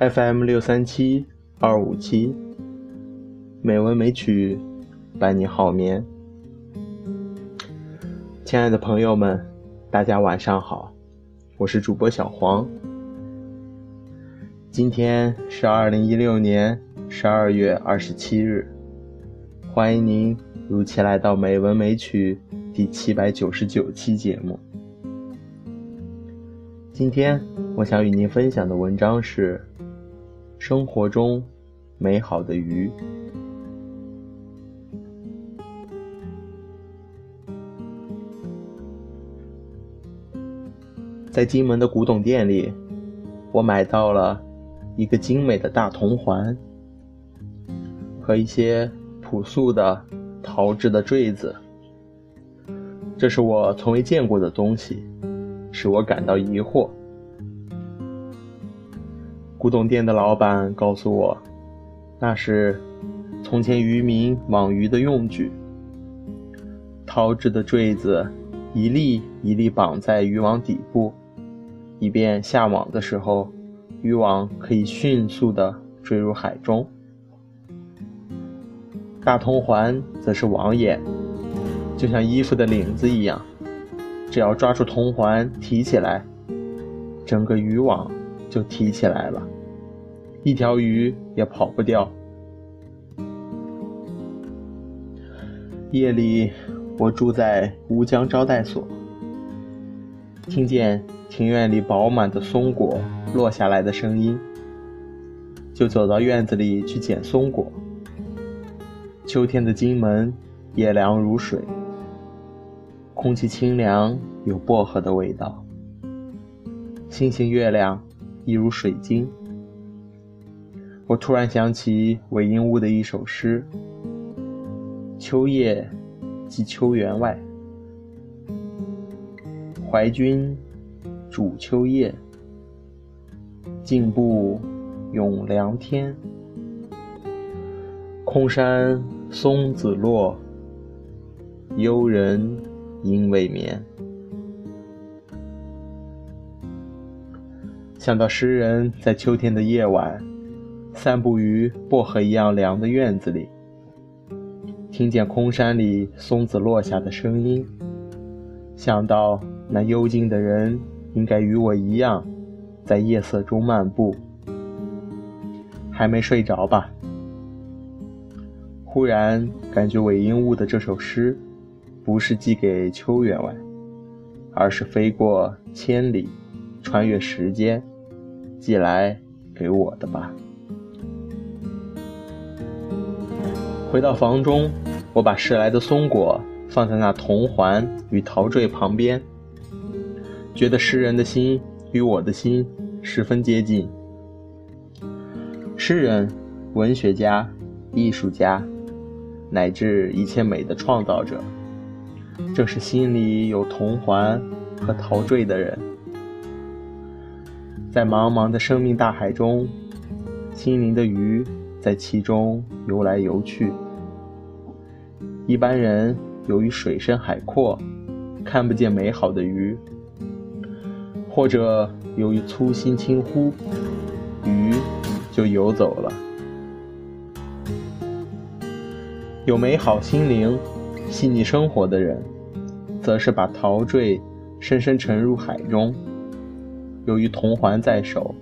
FM 六三七二五七，美文美曲伴你好眠。亲爱的朋友们，大家晚上好，我是主播小黄。今天是二零一六年十二月二十七日，欢迎您如期来到《美文美曲》第七百九十九期节目。今天我想与您分享的文章是。生活中美好的鱼，在金门的古董店里，我买到了一个精美的大铜环和一些朴素的陶制的坠子。这是我从未见过的东西，使我感到疑惑。古董店的老板告诉我，那是从前渔民网鱼的用具。陶制的坠子一粒一粒绑在渔网底部，以便下网的时候，渔网可以迅速地坠入海中。大铜环则是网眼，就像衣服的领子一样，只要抓住铜环提起来，整个渔网。就提起来了，一条鱼也跑不掉。夜里，我住在乌江招待所，听见庭院里饱满的松果落下来的声音，就走到院子里去捡松果。秋天的金门，夜凉如水，空气清凉，有薄荷的味道。星星月亮。一如水晶。我突然想起韦应物的一首诗：“秋夜寄秋园外，怀君煮秋夜。静步咏凉天，空山松子落，幽人应未眠。”想到诗人在秋天的夜晚，散步于薄荷一样凉的院子里，听见空山里松子落下的声音，想到那幽静的人应该与我一样，在夜色中漫步，还没睡着吧？忽然感觉韦应物的这首诗，不是寄给秋员外，而是飞过千里，穿越时间。寄来给我的吧。回到房中，我把拾来的松果放在那铜环与陶坠旁边，觉得诗人的心与我的心十分接近。诗人、文学家、艺术家，乃至一切美的创造者，正是心里有铜环和陶坠的人。在茫茫的生命大海中，心灵的鱼在其中游来游去。一般人由于水深海阔，看不见美好的鱼；或者由于粗心轻忽，鱼就游走了。有美好心灵、细腻生活的人，则是把陶醉深深沉入海中。由于铜环在手，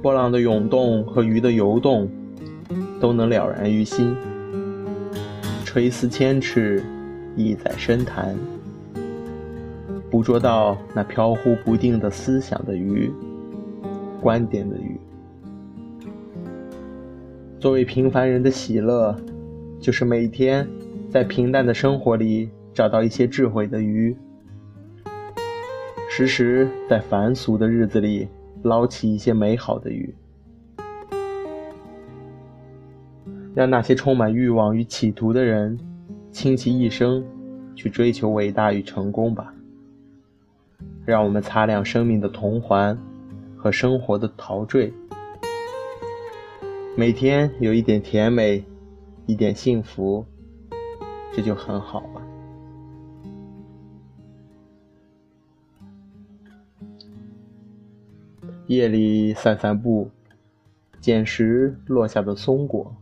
波浪的涌动和鱼的游动都能了然于心。垂丝千尺，意在深潭，捕捉到那飘忽不定的思想的鱼，观点的鱼。作为平凡人的喜乐，就是每天在平淡的生活里找到一些智慧的鱼。时时在凡俗的日子里捞起一些美好的鱼，让那些充满欲望与企图的人倾其一生去追求伟大与成功吧。让我们擦亮生命的铜环和生活的陶坠，每天有一点甜美，一点幸福，这就很好了。夜里散散步，捡拾落下的松果，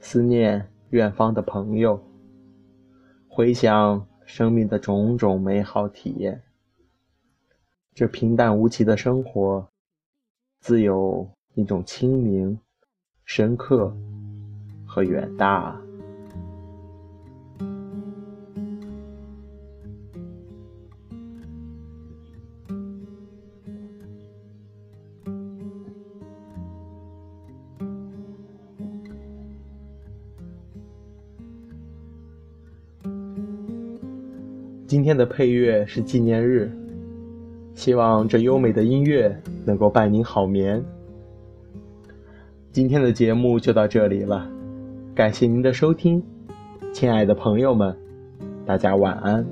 思念远方的朋友，回想生命的种种美好体验。这平淡无奇的生活，自有一种清明、深刻和远大。今天的配乐是纪念日，希望这优美的音乐能够伴您好眠。今天的节目就到这里了，感谢您的收听，亲爱的朋友们，大家晚安。